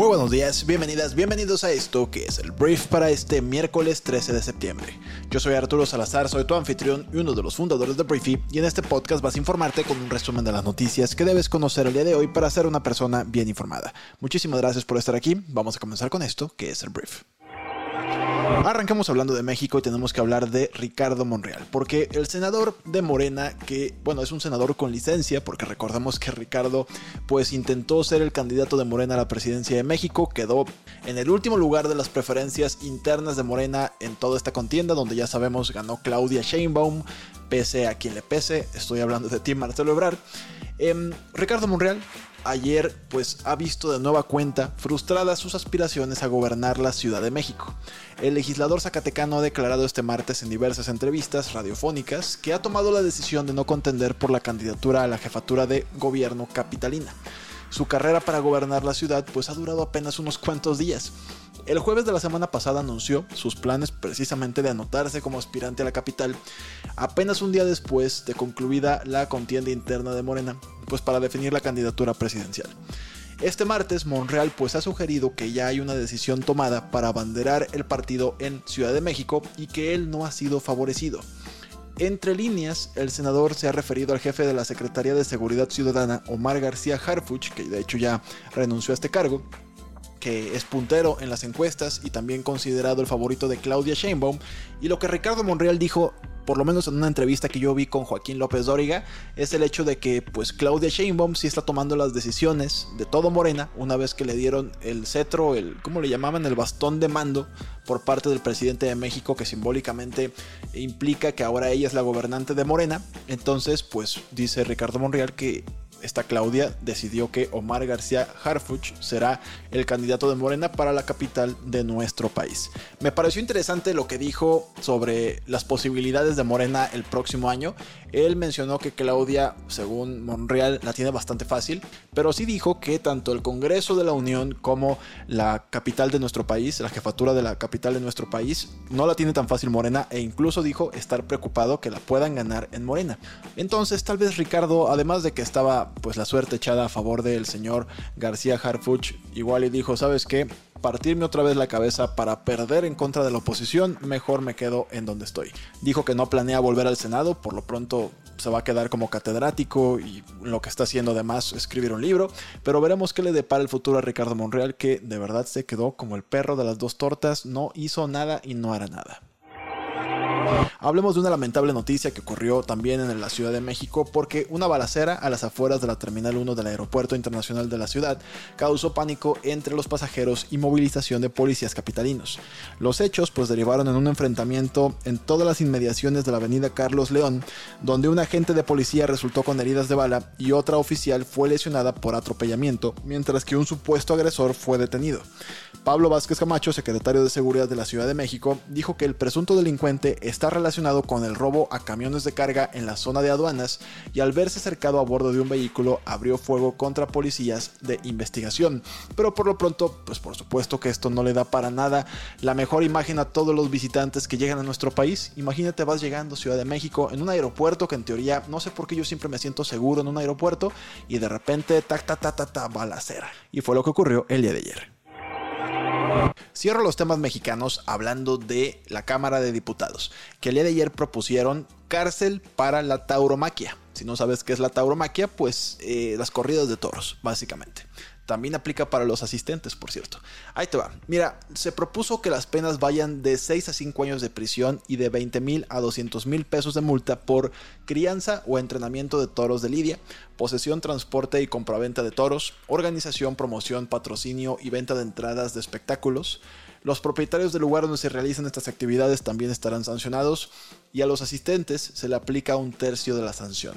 Muy buenos días, bienvenidas, bienvenidos a esto que es el brief para este miércoles 13 de septiembre. Yo soy Arturo Salazar, soy tu anfitrión y uno de los fundadores de Briefy y en este podcast vas a informarte con un resumen de las noticias que debes conocer el día de hoy para ser una persona bien informada. Muchísimas gracias por estar aquí, vamos a comenzar con esto que es el brief. Arrancamos hablando de México y tenemos que hablar de Ricardo Monreal, porque el senador de Morena, que bueno, es un senador con licencia, porque recordamos que Ricardo pues intentó ser el candidato de Morena a la presidencia de México, quedó en el último lugar de las preferencias internas de Morena en toda esta contienda, donde ya sabemos ganó Claudia Sheinbaum, pese a quien le pese, estoy hablando de ti Marcelo Ebrard. Em, Ricardo Monreal ayer pues ha visto de nueva cuenta frustradas sus aspiraciones a gobernar la Ciudad de México. El legislador zacatecano ha declarado este martes en diversas entrevistas radiofónicas que ha tomado la decisión de no contender por la candidatura a la jefatura de gobierno capitalina. Su carrera para gobernar la ciudad pues ha durado apenas unos cuantos días. El jueves de la semana pasada anunció sus planes precisamente de anotarse como aspirante a la capital, apenas un día después de concluida la contienda interna de Morena, pues para definir la candidatura presidencial. Este martes Monreal pues ha sugerido que ya hay una decisión tomada para abanderar el partido en Ciudad de México y que él no ha sido favorecido. Entre líneas, el senador se ha referido al jefe de la Secretaría de Seguridad Ciudadana, Omar García Harfuch, que de hecho ya renunció a este cargo, que es puntero en las encuestas y también considerado el favorito de Claudia Sheinbaum. Y lo que Ricardo Monreal dijo, por lo menos en una entrevista que yo vi con Joaquín López Dóriga, es el hecho de que pues Claudia Sheinbaum sí está tomando las decisiones de todo Morena una vez que le dieron el cetro, el ¿cómo le llamaban? el bastón de mando por parte del presidente de México que simbólicamente implica que ahora ella es la gobernante de Morena. Entonces, pues dice Ricardo Monreal que esta Claudia decidió que Omar García Harfuch será el candidato de Morena para la capital de nuestro país. Me pareció interesante lo que dijo sobre las posibilidades de Morena el próximo año. Él mencionó que Claudia, según Monreal, la tiene bastante fácil, pero sí dijo que tanto el Congreso de la Unión como la capital de nuestro país, la jefatura de la capital de nuestro país, no la tiene tan fácil Morena e incluso dijo estar preocupado que la puedan ganar en Morena. Entonces, tal vez Ricardo, además de que estaba pues la suerte echada a favor del señor García Harfuch, igual y dijo, ¿sabes qué? Partirme otra vez la cabeza para perder en contra de la oposición, mejor me quedo en donde estoy. Dijo que no planea volver al Senado, por lo pronto se va a quedar como catedrático y lo que está haciendo además escribir un libro, pero veremos qué le depara el futuro a Ricardo Monreal que de verdad se quedó como el perro de las dos tortas, no hizo nada y no hará nada. Hablemos de una lamentable noticia que ocurrió también en la Ciudad de México porque una balacera a las afueras de la Terminal 1 del Aeropuerto Internacional de la ciudad causó pánico entre los pasajeros y movilización de policías capitalinos. Los hechos pues derivaron en un enfrentamiento en todas las inmediaciones de la avenida Carlos León, donde un agente de policía resultó con heridas de bala y otra oficial fue lesionada por atropellamiento, mientras que un supuesto agresor fue detenido. Pablo Vázquez Camacho, secretario de Seguridad de la Ciudad de México, dijo que el presunto delincuente está relacionado con el robo a camiones de carga en la zona de aduanas y al verse cercado a bordo de un vehículo abrió fuego contra policías de investigación. Pero por lo pronto, pues por supuesto que esto no le da para nada la mejor imagen a todos los visitantes que llegan a nuestro país. Imagínate vas llegando a Ciudad de México en un aeropuerto que en teoría no sé por qué yo siempre me siento seguro en un aeropuerto y de repente tac ta ta ta ta balacera. Y fue lo que ocurrió el día de ayer. Cierro los temas mexicanos hablando de la Cámara de Diputados, que el día de ayer propusieron cárcel para la tauromaquia. Si no sabes qué es la tauromaquia, pues eh, las corridas de toros, básicamente. También aplica para los asistentes, por cierto. Ahí te va. Mira, se propuso que las penas vayan de 6 a 5 años de prisión y de 20 mil a 200 mil pesos de multa por crianza o entrenamiento de toros de lidia, posesión, transporte y compraventa de toros, organización, promoción, patrocinio y venta de entradas de espectáculos, los propietarios del lugar donde se realizan estas actividades también estarán sancionados y a los asistentes se le aplica un tercio de la sanción.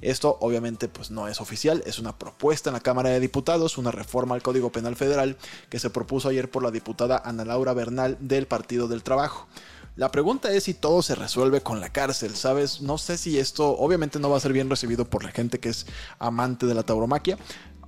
Esto obviamente pues no es oficial, es una propuesta en la Cámara de Diputados, una reforma al Código Penal Federal que se propuso ayer por la diputada Ana Laura Bernal del Partido del Trabajo. La pregunta es si todo se resuelve con la cárcel, ¿sabes? No sé si esto obviamente no va a ser bien recibido por la gente que es amante de la tauromaquia,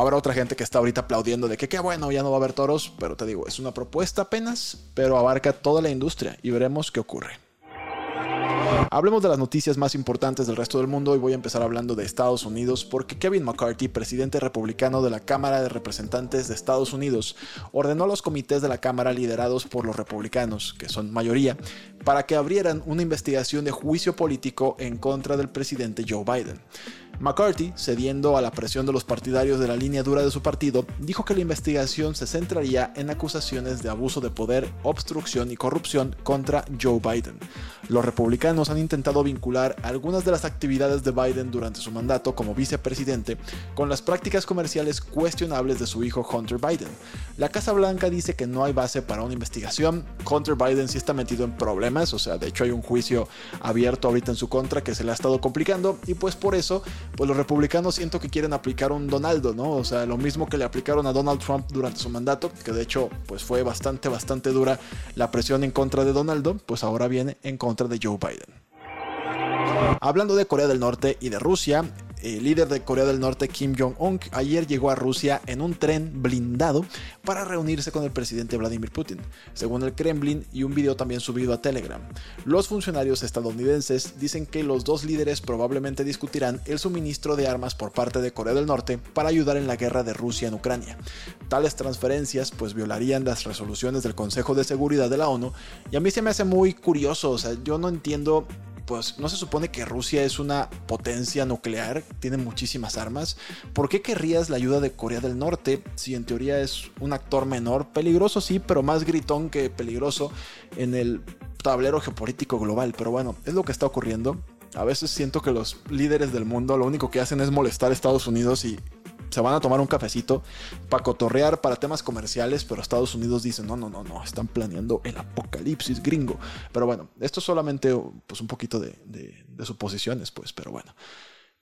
Habrá otra gente que está ahorita aplaudiendo de que qué bueno, ya no va a haber toros, pero te digo, es una propuesta apenas, pero abarca toda la industria y veremos qué ocurre. Hablemos de las noticias más importantes del resto del mundo y voy a empezar hablando de Estados Unidos porque Kevin McCarthy, presidente republicano de la Cámara de Representantes de Estados Unidos, ordenó a los comités de la Cámara liderados por los republicanos, que son mayoría, para que abrieran una investigación de juicio político en contra del presidente Joe Biden. McCarthy, cediendo a la presión de los partidarios de la línea dura de su partido, dijo que la investigación se centraría en acusaciones de abuso de poder, obstrucción y corrupción contra Joe Biden. Los republicanos han intentado vincular algunas de las actividades de Biden durante su mandato como vicepresidente con las prácticas comerciales cuestionables de su hijo Hunter Biden. La Casa Blanca dice que no hay base para una investigación. Hunter Biden sí está metido en problemas, o sea, de hecho hay un juicio abierto ahorita en su contra que se le ha estado complicando y pues por eso pues los republicanos siento que quieren aplicar un Donaldo, ¿no? O sea, lo mismo que le aplicaron a Donald Trump durante su mandato, que de hecho pues fue bastante, bastante dura la presión en contra de Donaldo, pues ahora viene en contra de Joe Biden. Hablando de Corea del Norte y de Rusia, el líder de Corea del Norte, Kim Jong-un, ayer llegó a Rusia en un tren blindado para reunirse con el presidente Vladimir Putin, según el Kremlin y un video también subido a Telegram. Los funcionarios estadounidenses dicen que los dos líderes probablemente discutirán el suministro de armas por parte de Corea del Norte para ayudar en la guerra de Rusia en Ucrania. Tales transferencias pues violarían las resoluciones del Consejo de Seguridad de la ONU y a mí se me hace muy curioso, o sea, yo no entiendo pues no se supone que Rusia es una potencia nuclear, tiene muchísimas armas. ¿Por qué querrías la ayuda de Corea del Norte si en teoría es un actor menor? Peligroso sí, pero más gritón que peligroso en el tablero geopolítico global. Pero bueno, es lo que está ocurriendo. A veces siento que los líderes del mundo lo único que hacen es molestar a Estados Unidos y se van a tomar un cafecito para cotorrear para temas comerciales, pero Estados Unidos dice, no, no, no, no, están planeando el apocalipsis gringo. Pero bueno, esto es solamente pues, un poquito de, de suposiciones, pues, pero bueno.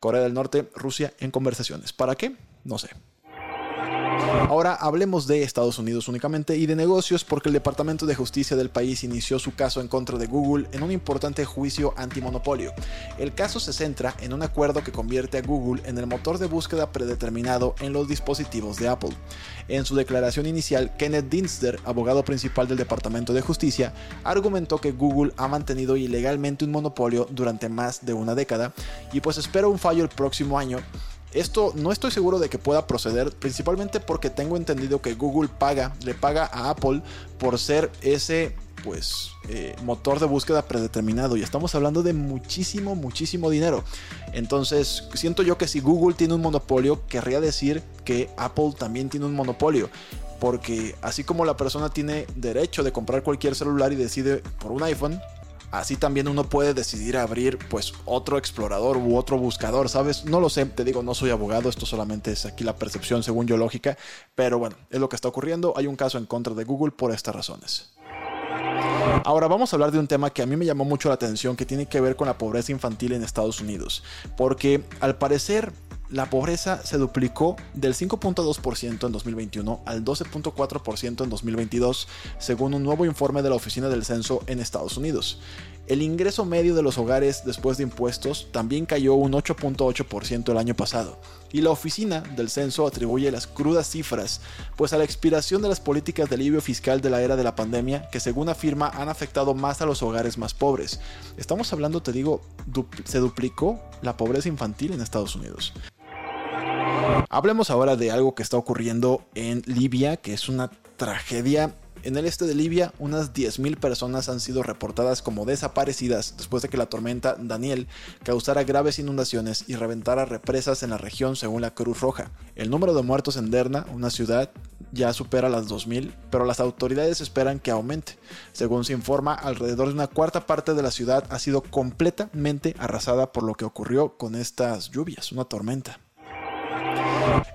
Corea del Norte, Rusia en conversaciones. ¿Para qué? No sé. Ahora hablemos de Estados Unidos únicamente y de negocios porque el Departamento de Justicia del país inició su caso en contra de Google en un importante juicio antimonopolio. El caso se centra en un acuerdo que convierte a Google en el motor de búsqueda predeterminado en los dispositivos de Apple. En su declaración inicial, Kenneth Dinster, abogado principal del Departamento de Justicia, argumentó que Google ha mantenido ilegalmente un monopolio durante más de una década y pues espera un fallo el próximo año esto no estoy seguro de que pueda proceder, principalmente porque tengo entendido que Google paga, le paga a Apple por ser ese pues eh, motor de búsqueda predeterminado. Y estamos hablando de muchísimo muchísimo dinero. Entonces siento yo que si Google tiene un monopolio querría decir que Apple también tiene un monopolio. Porque así como la persona tiene derecho de comprar cualquier celular y decide por un iPhone así también uno puede decidir abrir pues otro explorador u otro buscador, ¿sabes? No lo sé, te digo, no soy abogado, esto solamente es aquí la percepción según yo lógica, pero bueno, es lo que está ocurriendo, hay un caso en contra de Google por estas razones. Ahora vamos a hablar de un tema que a mí me llamó mucho la atención, que tiene que ver con la pobreza infantil en Estados Unidos, porque al parecer la pobreza se duplicó del 5.2% en 2021 al 12.4% en 2022, según un nuevo informe de la Oficina del Censo en Estados Unidos. El ingreso medio de los hogares después de impuestos también cayó un 8.8% el año pasado, y la oficina del censo atribuye las crudas cifras, pues a la expiración de las políticas de alivio fiscal de la era de la pandemia, que según afirma han afectado más a los hogares más pobres. Estamos hablando, te digo, se duplicó la pobreza infantil en Estados Unidos. Hablemos ahora de algo que está ocurriendo en Libia, que es una tragedia. En el este de Libia, unas 10.000 personas han sido reportadas como desaparecidas después de que la tormenta Daniel causara graves inundaciones y reventara represas en la región según la Cruz Roja. El número de muertos en Derna, una ciudad, ya supera las 2.000, pero las autoridades esperan que aumente. Según se informa, alrededor de una cuarta parte de la ciudad ha sido completamente arrasada por lo que ocurrió con estas lluvias, una tormenta.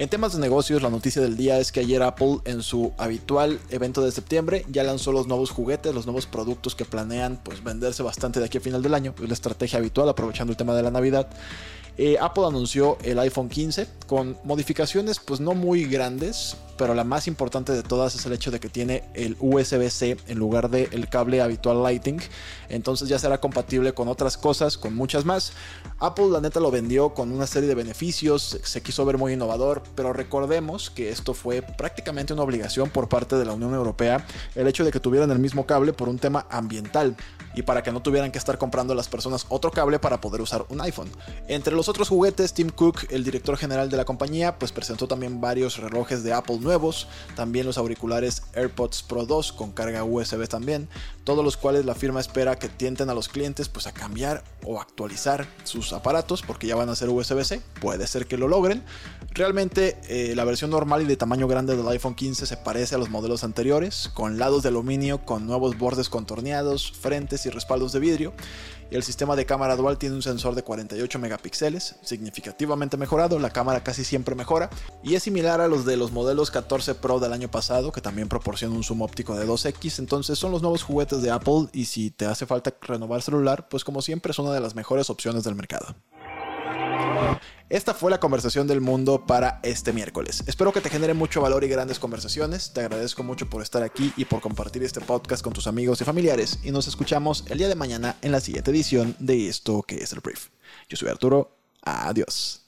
En temas de negocios, la noticia del día es que ayer Apple en su habitual evento de septiembre ya lanzó los nuevos juguetes, los nuevos productos que planean pues venderse bastante de aquí a final del año, es la estrategia habitual aprovechando el tema de la Navidad. Eh, Apple anunció el iPhone 15 con modificaciones pues no muy grandes, pero la más importante de todas es el hecho de que tiene el USB-C en lugar del cable habitual Lighting, entonces ya será compatible con otras cosas, con muchas más. Apple la neta lo vendió con una serie de beneficios, se quiso ver muy innovador, pero recordemos que esto fue prácticamente una obligación por parte de la Unión Europea, el hecho de que tuvieran el mismo cable por un tema ambiental y para que no tuvieran que estar comprando las personas otro cable para poder usar un iPhone. Entre los otros juguetes, Tim Cook, el director general de la compañía, pues presentó también varios relojes de Apple nuevos, también los auriculares AirPods Pro 2 con carga USB también, todos los cuales la firma espera que tienten a los clientes pues a cambiar o actualizar sus aparatos porque ya van a ser USB-C, puede ser que lo logren. Realmente eh, la versión normal y de tamaño grande del iPhone 15 se parece a los modelos anteriores, con lados de aluminio, con nuevos bordes contorneados, frentes y respaldos de vidrio. Y el sistema de cámara dual tiene un sensor de 48 megapíxeles, significativamente mejorado, la cámara casi siempre mejora, y es similar a los de los modelos 14 Pro del año pasado, que también proporciona un zoom óptico de 2X, entonces son los nuevos juguetes de Apple y si te hace falta renovar celular, pues como siempre es una de las mejores opciones del mercado. Esta fue la conversación del mundo para este miércoles. Espero que te genere mucho valor y grandes conversaciones. Te agradezco mucho por estar aquí y por compartir este podcast con tus amigos y familiares. Y nos escuchamos el día de mañana en la siguiente edición de esto que es el brief. Yo soy Arturo. Adiós.